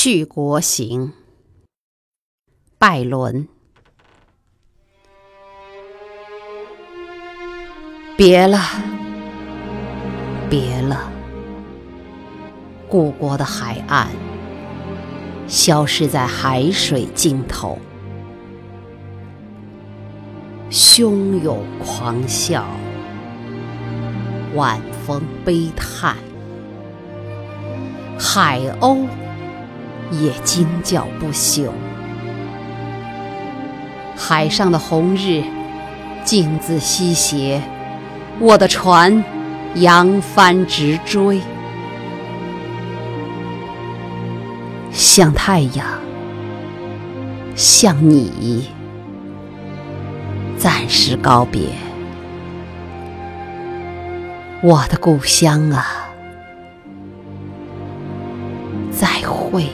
去国行，拜伦。别了，别了，故国的海岸，消失在海水尽头，汹涌狂笑，晚风悲叹，海鸥。也惊叫不休。海上的红日，镜自西斜，我的船扬帆直追，向太阳，向你，暂时告别，我的故乡啊，再会。